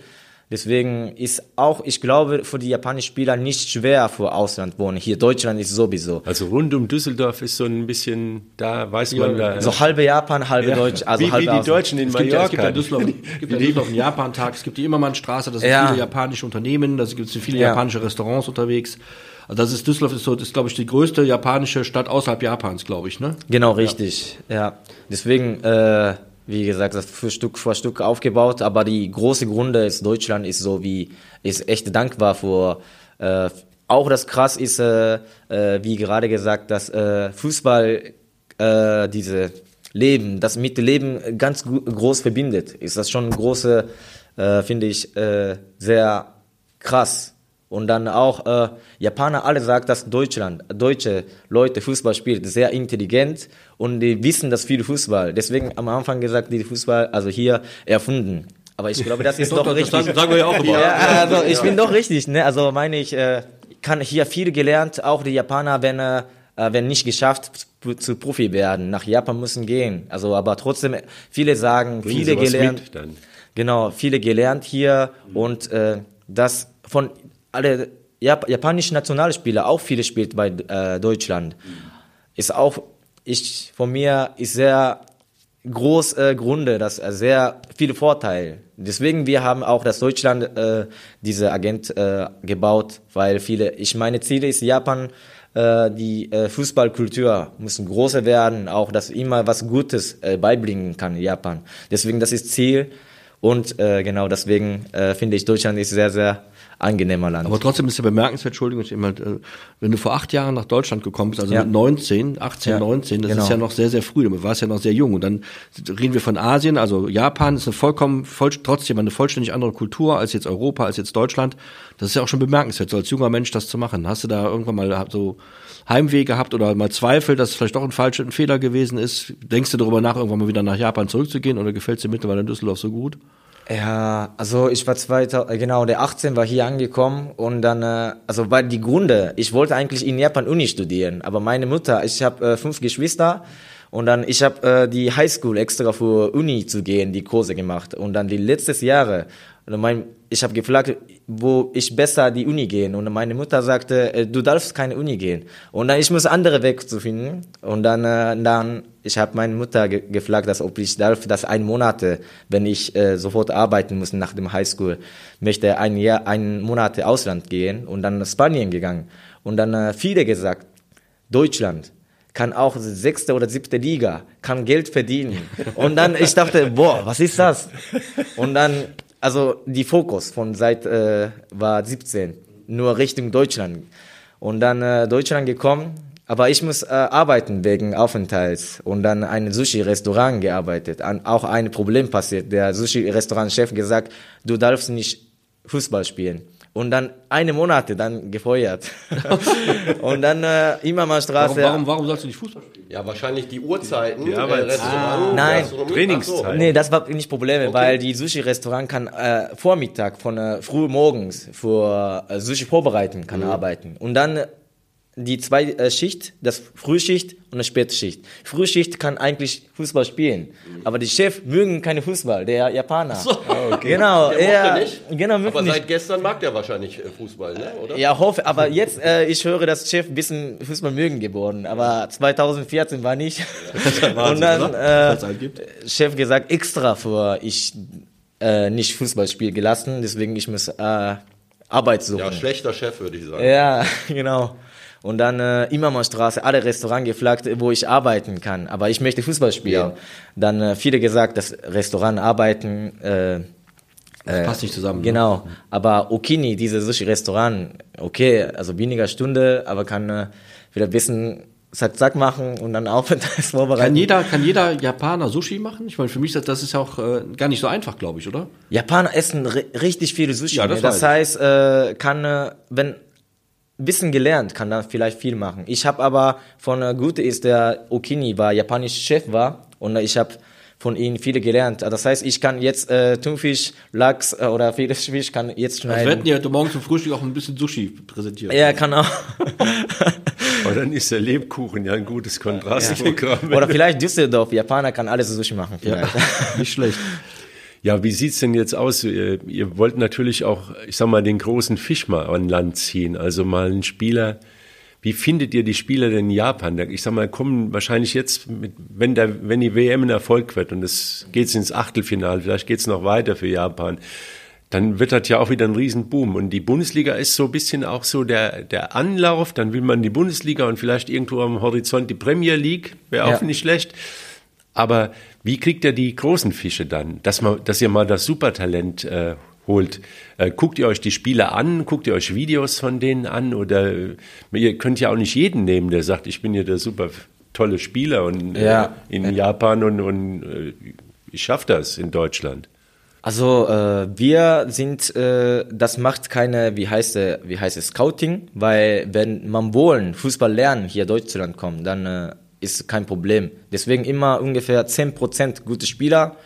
Deswegen ist auch, ich glaube, für die japanischen Spieler nicht schwer für Ausland wohnen. Hier Deutschland ist sowieso. Also rund um Düsseldorf ist so ein bisschen, da weiß man da. So halbe Japan, halbe Ja. Deutsch, also wie, halbe wie die Ausland. Deutschen in Es gibt, ja, es gibt ja Mallorca. in Düsseldorf, es gibt ja Düsseldorf einen Japan-Tag, es gibt die Immermannstraße, da sind Ja. viele japanische Unternehmen, da gibt es viele Ja. japanische Restaurants unterwegs. Also das ist Düsseldorf ist so, das ist glaube ich die größte japanische Stadt außerhalb Japans, glaube ich, ne? Genau, richtig. Ja. Deswegen, äh, wie gesagt, das für Stück für Stück aufgebaut, aber die große Grunde ist, Deutschland ist so wie, ist echt dankbar für, äh, auch das krass ist, äh, äh, wie gerade gesagt, dass äh, Fußball äh, diese Leben, das mit Leben ganz groß verbindet. Ist das schon große, äh, finde ich, äh, sehr krass. Und dann auch äh, Japaner alle sagen, dass Deutschland, deutsche Leute Fußball spielt, sehr intelligent und die wissen das viel Fußball. Deswegen am Anfang gesagt, die Fußball, also hier erfunden. Aber ich glaube, das ist doch das richtig. sagen, sagen wir ja auch immer. Ja, also ich bin doch richtig, ne? Also meine ich, äh, kann hier viel gelernt, auch die Japaner, wenn äh, wenn nicht geschafft zu, Profi werden, nach Japan müssen gehen. Also aber trotzdem viele sagen, Bringen viele gelernt. mit dann. Genau, viele gelernt hier und äh, das von alle Jap japanischen Nationalspieler auch viele spielt bei äh, Deutschland. Ist auch ich von mir ist sehr groß äh, Grunde, das äh, sehr viele Vorteile. Deswegen wir haben auch das Deutschland äh, diese Agent äh, gebaut, weil viele ich meine Ziele ist Japan äh, die äh, Fußballkultur muss größer werden, auch dass immer was Gutes äh, beibringen kann Japan. Deswegen das ist Ziel und äh, genau deswegen äh, finde ich Deutschland ist sehr sehr angenehmer Land. Aber trotzdem ist ja bemerkenswert, Entschuldigung, immer, äh, wenn du vor acht Jahren nach Deutschland gekommen bist, also Ja. mit 19, 18, Ja, 19, das genau. ist ja noch sehr, sehr früh, du warst ja noch sehr jung. Und dann reden wir von Asien, also Japan ist eine vollkommen, voll, trotzdem eine vollständig andere Kultur als jetzt Europa, als jetzt Deutschland. Das ist ja auch schon bemerkenswert, so als junger Mensch das zu machen. Hast du da irgendwann mal so Heimweh gehabt oder mal Zweifel, dass es vielleicht doch ein falscher Fehler gewesen ist? Denkst du darüber nach, irgendwann mal wieder nach Japan zurückzugehen oder gefällt es dir mittlerweile in Düsseldorf so gut? Ja, also ich war 2000, äh, genau, der 18 war hier angekommen und dann, äh, also weil die Gründe, ich wollte eigentlich in Japan Uni studieren, aber meine Mutter, ich habe äh, fünf Geschwister und dann ich habe äh, die Highschool extra für Uni zu gehen, die Kurse gemacht. Und dann die letztes Jahre, und mein, ich habe gefragt, wo ich besser die Uni gehen und meine Mutter sagte, äh, du darfst keine Uni gehen und dann ich muss andere Weg zu finden und dann, äh, dann ich habe meine Mutter ge gefragt, dass ob ich darf, dass ein Monate, wenn ich äh, sofort arbeiten muss nach dem Highschool, möchte ein Jahr, ein Monat Ausland gehen und dann nach Spanien gegangen und dann äh, viele gesagt, Deutschland kann auch sechste oder siebte Liga, kann Geld verdienen. Und dann, ich dachte, boah, was ist das? Und dann, also die Fokus von seit äh, war 17, nur Richtung Deutschland. Und dann äh, Deutschland gekommen, aber ich muss äh, arbeiten wegen Aufenthalts und dann ein Sushi-Restaurant gearbeitet. An, auch ein Problem passiert. Der Sushi-Restaurant-Chef gesagt, du darfst nicht Fußball spielen. Und dann eine Monate dann gefeuert. und dann äh, Immermannstraße. Warum, warum, warum sollst du nicht Fußball spielen? Ja, wahrscheinlich die Uhrzeiten, Die äh, Arbeits- Restaurant, Nein. Gastronomie. Trainingszeit. So. Nee, das war nicht Probleme, weil die Sushi-Restaurant kann äh, Vormittag von äh, früh morgens für äh, Sushi vorbereiten, kann arbeiten. Und dann äh, die zwei äh, Schicht, das Frühschicht und das Spätschicht. Frühschicht kann eigentlich Fußball spielen, aber die Chef mögen keine Fußball, der Japaner. Genau, Der er, nicht? genau, Aber nicht. seit gestern mag der wahrscheinlich äh, Fußball, ne? oder? Ja, hoffe, aber jetzt, äh, ich höre, dass Chef ein bisschen Fußball mögen geworden, aber 2014 war nicht. und dann, äh. Chef gesagt, extra für ich äh, nicht Fußballspiel gelassen, deswegen ich muss äh, Arbeit suchen. Ja, schlechter Chef, würde ich sagen. Ja, genau. Und dann äh, Immermannstraße, alle Restaurants gefragt, wo ich arbeiten kann. Aber ich möchte Fußball spielen. Ja. Dann äh, viele gesagt, das Restaurant arbeiten, äh, Das passt nicht zusammen. ne? Genau, aber Okini, dieses Sushi-Restaurant, okay, also weniger Stunde, aber kann äh, wieder ein bisschen zack, zack machen und dann Aufenthalt vorbereiten. Kann jeder, kann jeder Japaner Sushi machen? Ich meine, für mich ist das, das ist ja auch äh, gar nicht so einfach, glaube ich, oder? Japaner essen ri richtig viel Sushi. Ja, das ne? das heißt, äh, kann, äh, wenn bisschen gelernt, kann da vielleicht viel machen. Ich habe aber von äh, Gute ist der Okini war japanischer Chef war und ich habe von ihm viele gelernt. Das heißt, ich kann jetzt äh, Thunfisch, Lachs äh, oder vieles Fisch kann jetzt Also wir schneiden. hätten ja heute Morgen zum Frühstück auch ein bisschen Sushi präsentiert. ja, kann auch. Aber dann ist der Lebkuchen ja ein gutes Kontrastprogramm. Oder vielleicht Düsseldorf, Japaner kann alles Sushi machen. Ja, nicht schlecht. Ja, wie sieht's denn jetzt aus? Ihr, ihr wollt natürlich auch, ich sag mal, den großen Fisch mal an Land ziehen. Also mal einen Spieler. Wie findet ihr die Spieler denn in Japan? Ich sag mal, kommen wahrscheinlich jetzt, mit, wenn, der, wenn die WM ein Erfolg wird und es geht ins Achtelfinale, vielleicht geht's noch weiter für Japan, dann wird das ja auch wieder ein Riesenboom. Und die Bundesliga ist so ein bisschen auch so der, der Anlauf. Dann will man die Bundesliga und vielleicht irgendwo am Horizont die Premier League. Wäre auch Ja. nicht schlecht. Aber wie kriegt ihr die großen Fische dann? Dass, man, dass ihr mal das Supertalent äh, holt. Äh, guckt ihr euch die Spieler an? Guckt ihr euch Videos von denen an? Oder äh, ihr könnt ja auch nicht jeden nehmen, der sagt, ich bin hier der super tolle Spieler und Ja. äh, in Japan und, und äh, ich schaffe das in Deutschland. Also äh, wir sind, äh, das macht keine, wie heißt es, wie heißt es, Scouting, weil wenn man wollen Fußball lernen hier in Deutschland kommt, dann äh, ist kein Problem. Deswegen immer ungefähr 10% gute Spieler,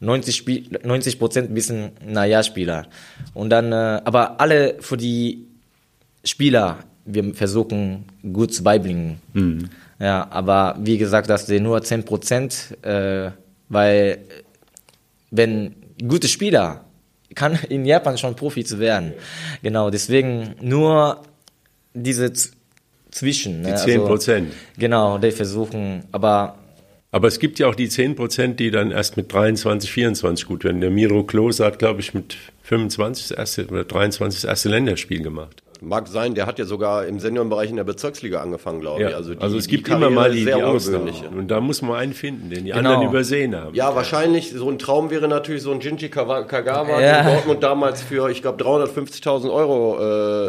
90 Spiel, 90 Prozent bisschen naja Spieler. Und dann, äh, aber alle für die Spieler, wir versuchen gut zu beibringen. Ja, aber wie gesagt, das sind nur 10 Prozent, äh, weil wenn gute Spieler kann in Japan schon Profi zu werden. Genau, deswegen nur diese Zwischen. Die ne, 10%. genau, die versuchen, aber Aber es gibt ja auch die 10 Prozent, die dann erst mit 23, 24 gut werden. Der Miro Klose hat, glaube ich, mit 25 das erste oder 23 das erste Länderspiel gemacht. Mag sein, der hat ja sogar im Seniorenbereich in der Bezirksliga angefangen, glaube Ja, ich. also, die- es die gibt immer Karriere mal ist die, sehr die ungewöhnlich. Ausnahmen. Und da muss man einen finden, den die Genau. anderen übersehen haben. Ja, wahrscheinlich, so ein Traum wäre natürlich so ein Jinji Kagawa, Ja. den Dortmund damals für, ich glaube, 350.000 Euro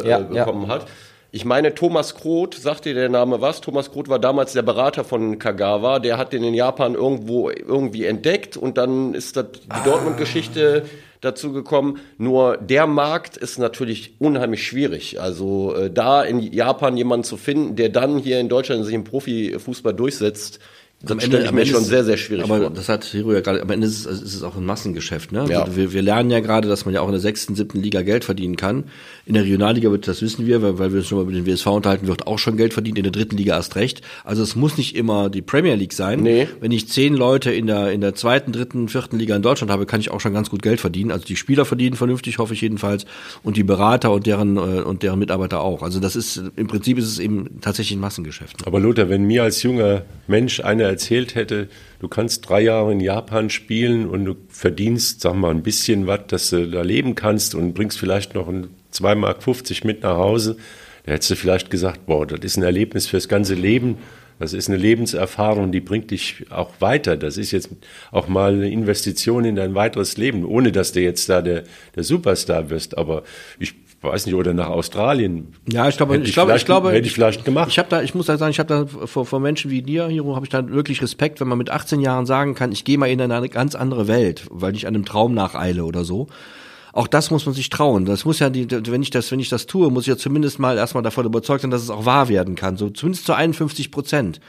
äh, Ja, äh, bekommen hat. Ich meine, Thomas Kroth, sagt dir der Name was? Thomas Kroth war damals der Berater von Kagawa. Der hat den in Japan irgendwo irgendwie entdeckt und dann ist das die Dortmund-Geschichte dazu gekommen. Nur der Markt ist natürlich unheimlich schwierig. Also äh, da in Japan jemanden zu finden, der dann hier in Deutschland sich im Profifußball durchsetzt, das stelle ich mir schon ist- sehr, sehr schwierig aber vor. das hat Hiro ja gerade, am Ende ist es, ist es auch ein Massengeschäft. Ne? Ja. Wir, wir lernen ja gerade, dass man ja auch in der sechsten, siebten Liga Geld verdienen kann. In der Regionalliga wird, das wissen wir, weil, weil wir uns schon mal über den WSV unterhalten, wird auch schon Geld verdient, in der dritten Liga erst recht. Also es muss nicht immer die Premier League sein. Nee. Wenn ich zehn Leute in der, in der zweiten, dritten, vierten Liga in Deutschland habe, kann ich auch schon ganz gut Geld verdienen. Also die Spieler verdienen vernünftig, hoffe ich jedenfalls, und die Berater und deren, äh, und deren Mitarbeiter auch. Also das ist, im Prinzip ist es eben tatsächlich ein Massengeschäft. Ne? Aber Lothar, wenn mir als junger Mensch erzählt hätte, du kannst drei Jahre in Japan spielen und du verdienst, sag mal, ein bisschen was, dass du da leben kannst und bringst vielleicht noch ein 2,50 Mark mit nach Hause, da hättest du vielleicht gesagt, boah, das ist ein Erlebnis fürs ganze Leben. Das ist eine Lebenserfahrung, die bringt dich auch weiter. Das ist jetzt auch mal eine Investition in dein weiteres Leben, ohne dass du jetzt da der, der Superstar wirst. Aber ich weiß nicht, oder nach Australien. Ja, ich glaube, ich ich glaube, ich glaube, hätte ich vielleicht gemacht. Ich habe da, ich muss da sagen, ich habe da vor, vor Menschen wie dir, Hiro, habe ich da wirklich Respekt, wenn man mit 18 Jahren sagen kann, ich gehe mal in eine ganz andere Welt, weil ich einem Traum nacheile oder so. Auch das muss man sich trauen. Das muss ja, die, wenn ich das, wenn ich das tue, muss ich ja zumindest mal erstmal davon überzeugt sein, dass es auch wahr werden kann. So zumindest zu 51 Prozent.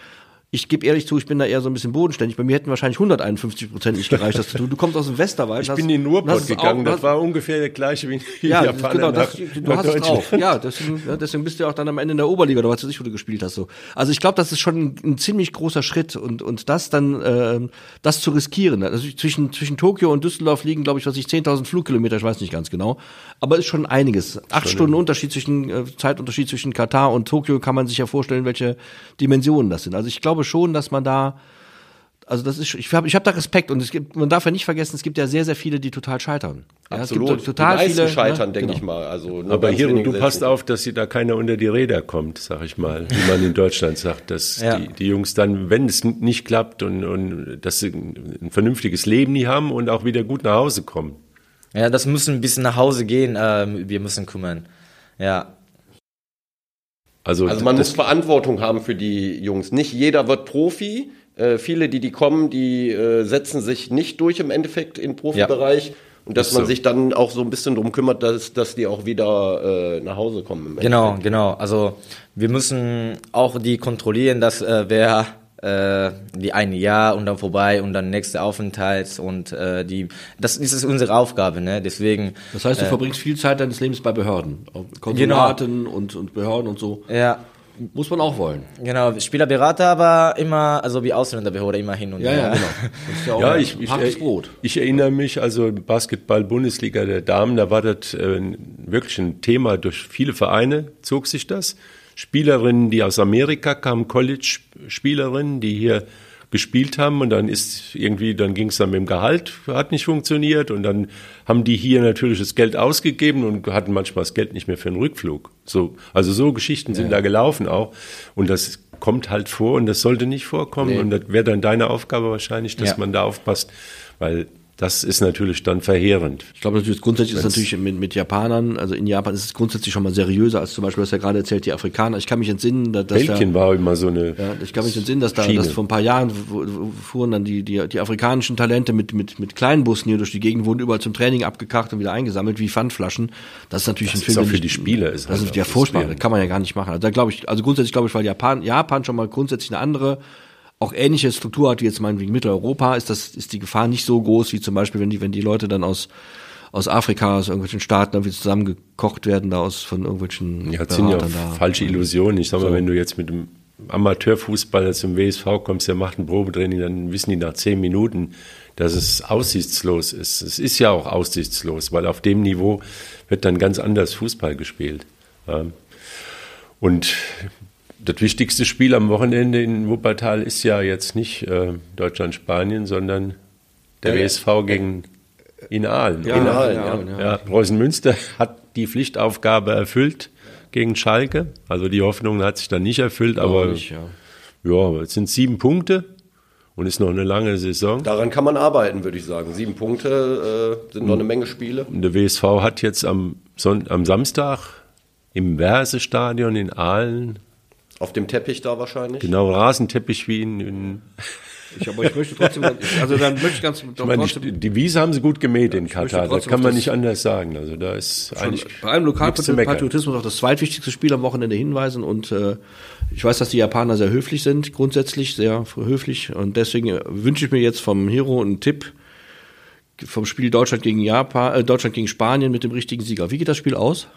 Ich gebe ehrlich zu, ich bin da eher so ein bisschen bodenständig. Bei mir hätten wahrscheinlich 151 Prozent nicht gereicht, das zu tun. Du kommst aus dem Westerwald. Ich hast- bin in den Ruhrpott gegangen, auch- das hast- war ungefähr der gleiche wie die ja, Japaner genau, das, nach- du nach hast es drauf. Ja, deswegen, ja, deswegen bist du ja auch dann am Ende in der Oberliga, oder was weiß ich, wo du gespielt hast. So. Also ich glaube, das ist schon ein, ein ziemlich großer Schritt und, und das dann, ähm, das zu riskieren. Also zwischen, zwischen Tokio und Düsseldorf liegen, glaube ich, was ich, 10.000 Flugkilometer, ich weiß nicht ganz genau. Aber ist schon einiges. Acht Stunden Unterschied zwischen, äh, Zeitunterschied zwischen Katar und Tokio kann man sich ja vorstellen, welche Dimensionen das sind. Also ich glaube schon, dass man da, also das ist, ich habe ich hab da Respekt und es gibt, man darf ja nicht vergessen, es gibt ja sehr, sehr viele, die total scheitern. Ja, es gibt Absolut. total die meisten viele, scheitern, ne? denke Genau. ich mal. Also nur Aber wenige du passt auf, dass sie da keiner unter die Räder kommt, sag ich mal, wie man in Deutschland sagt, dass Ja. die, die Jungs dann, wenn es nicht klappt und, und dass sie ein vernünftiges Leben nie haben und auch wieder gut nach Hause kommen. Ja, das müssen ein bisschen nach Hause gehen. Äh, wir müssen kümmern. Ja. Also, also man muss Verantwortung haben für die Jungs. Nicht jeder wird Profi. Äh, viele, die die kommen, die äh, setzen sich nicht durch im Endeffekt im Profibereich. Ja. Und dass man so. sich dann auch so ein bisschen drum kümmert, dass, dass die auch wieder äh, nach Hause kommen. genau, genau. Also wir müssen auch die kontrollieren, dass äh, wer äh, die eine Jahr und dann vorbei und dann nächste Aufenthalt und äh, die das, das ist unsere Aufgabe, ne? Deswegen. Das heißt, du äh, verbringst viel Zeit deines Lebens bei Behörden, Konsulaten genau. und, und Behörden und so. Ja, muss man auch wollen. Genau, Spielerberater aber immer, also wie Ausländerbehörde immer hin und her. Ja, ja, genau. Das ist ja, auch ja ich, ich, Brot. ich erinnere mich, also Basketball-Bundesliga der Damen, da war das äh, wirklich ein Thema durch viele Vereine, zog sich das. Spielerinnen, die aus Amerika kamen, College-Spielerinnen, die hier gespielt haben und dann ist irgendwie, dann ging es dann mit dem Gehalt, hat nicht funktioniert und dann haben die hier natürlich das Geld ausgegeben und hatten manchmal das Geld nicht mehr für einen Rückflug. So, also so Geschichten sind ja. da gelaufen auch und das kommt halt vor und das sollte nicht vorkommen nee. und das wäre dann deine Aufgabe wahrscheinlich, dass ja. man da aufpasst, weil das ist natürlich dann verheerend. Ich glaube natürlich grundsätzlich ist es natürlich mit, mit Japanern, also in Japan ist es grundsätzlich schon mal seriöser als zum Beispiel, was ja gerade erzählt, die Afrikaner. Ich kann mich entsinnen, dass Belgien da, war immer so eine. Ja, ich kann mich entsinnen, dass da, dass vor ein paar Jahren fuhren dann die, die, die afrikanischen Talente mit, mit, mit kleinen Bussen hier durch die Gegend, wurden überall zum Training abgekarrt und wieder eingesammelt, wie Pfandflaschen. Das ist natürlich das ein Film. Ist auch für die Spieler ist Das ist ja furchtbar. Das kann man ja gar nicht machen. Also da glaube ich, also grundsätzlich glaube ich, weil Japan, Japan schon mal grundsätzlich eine andere auch ähnliche Struktur hat wie jetzt meinetwegen Mitteleuropa, ist das, ist die Gefahr nicht so groß wie zum Beispiel, wenn die, wenn die Leute dann aus, aus Afrika, aus irgendwelchen Staaten irgendwie zusammengekocht werden, da aus, von irgendwelchen. Ja, das sind ja falsche Illusionen. Ich sag mal, so. wenn du jetzt mit dem Amateurfußballer zum WSV kommst, der macht ein Probetraining, dann wissen die nach zehn Minuten, dass es aussichtslos ist. Es ist ja auch aussichtslos, weil auf dem Niveau wird dann ganz anders Fußball gespielt. Und das wichtigste Spiel am Wochenende in Wuppertal ist ja jetzt nicht äh, Deutschland-Spanien, sondern der ja, WSV gegen in Aalen. Ja, in Aalen, ja. ja. ja. Preußen-Münster hat die Pflichtaufgabe erfüllt gegen Schalke. Also die Hoffnung hat sich dann nicht erfüllt, aber nicht, ja. ja, es sind sieben Punkte und ist noch eine lange Saison. Daran kann man arbeiten, würde ich sagen. Sieben Punkte äh, sind noch eine Menge Spiele. Der WSV hat jetzt am, Son am Samstag im Verse-Stadion in Aalen auf dem Teppich da wahrscheinlich? Genau, Rasenteppich wie in. in ich, aber ich möchte trotzdem, also dann möchte ich ganz. Ich meine, die, die Wiese haben sie gut gemäht ja, in Katar, das kann man nicht anders sagen. Also da ist eigentlich. Bei allem Lokalpatriotismus auch das zweitwichtigste Spiel am Wochenende hinweisen und äh, ich weiß, dass die Japaner sehr höflich sind, grundsätzlich sehr höflich und deswegen äh, wünsche ich mir jetzt vom Hero einen Tipp vom Spiel Deutschland gegen Japan, äh, Deutschland gegen Spanien mit dem richtigen Sieger. Wie geht das Spiel aus?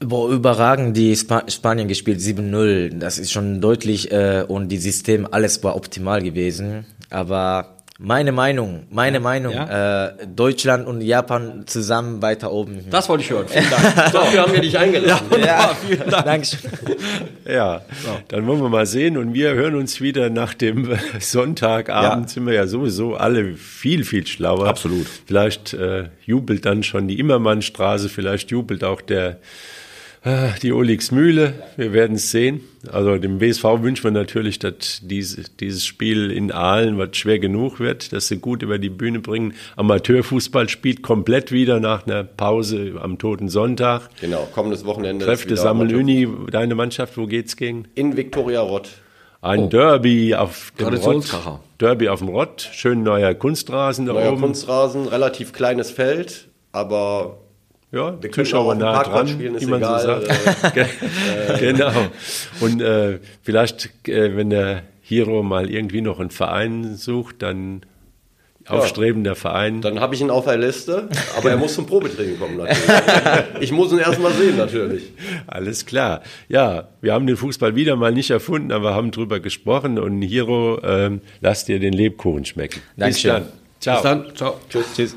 Boah, überragend die Sp Spanien gespielt, 7-0. Das ist schon deutlich äh, und die System, alles war optimal gewesen. Aber meine Meinung, meine ja, Meinung, ja? Äh, Deutschland und Japan zusammen weiter oben. Das wollte ich hören. Vielen Dank. Dafür haben wir dich eingeladen. Ja, ja. vielen Dank. Dankeschön. Ja, so. dann wollen wir mal sehen und wir hören uns wieder nach dem Sonntagabend. Sind wir ja sowieso alle viel, viel schlauer. Absolut. Vielleicht äh, jubelt dann schon die Immermannstraße, vielleicht jubelt auch der die Olix Mühle, wir werden es sehen. Also dem WSV wünschen wir natürlich, dass diese, dieses Spiel in Aalen, was schwer genug wird, dass sie gut über die Bühne bringen. Amateurfußball spielt komplett wieder nach einer Pause am Toten Sonntag. Genau, kommendes Wochenende. Kräfte sammeln Uni, deine Mannschaft, wo geht's gegen? In Viktoria Rott. Ein oh. Derby auf dem Rott. Derby auf dem Rott, schön neuer Kunstrasen da neuer oben. Kunstrasen, relativ kleines Feld, aber ja, wir Zuschauer nah dran, spielen, wie man egal, so sagt. Äh, genau. Und äh, vielleicht, äh, wenn der Hero mal irgendwie noch einen Verein sucht, dann aufstrebender Verein. Dann habe ich ihn auf der Liste, aber er muss zum Probetraining kommen natürlich. ich muss ihn erstmal sehen natürlich. Alles klar. Ja, wir haben den Fußball wieder mal nicht erfunden, aber haben drüber gesprochen und Hiro, ähm, lass dir den Lebkuchen schmecken. Dankeschön. Bis dann. Ciao. Bis dann. Ciao. Tschüss. Tschüss.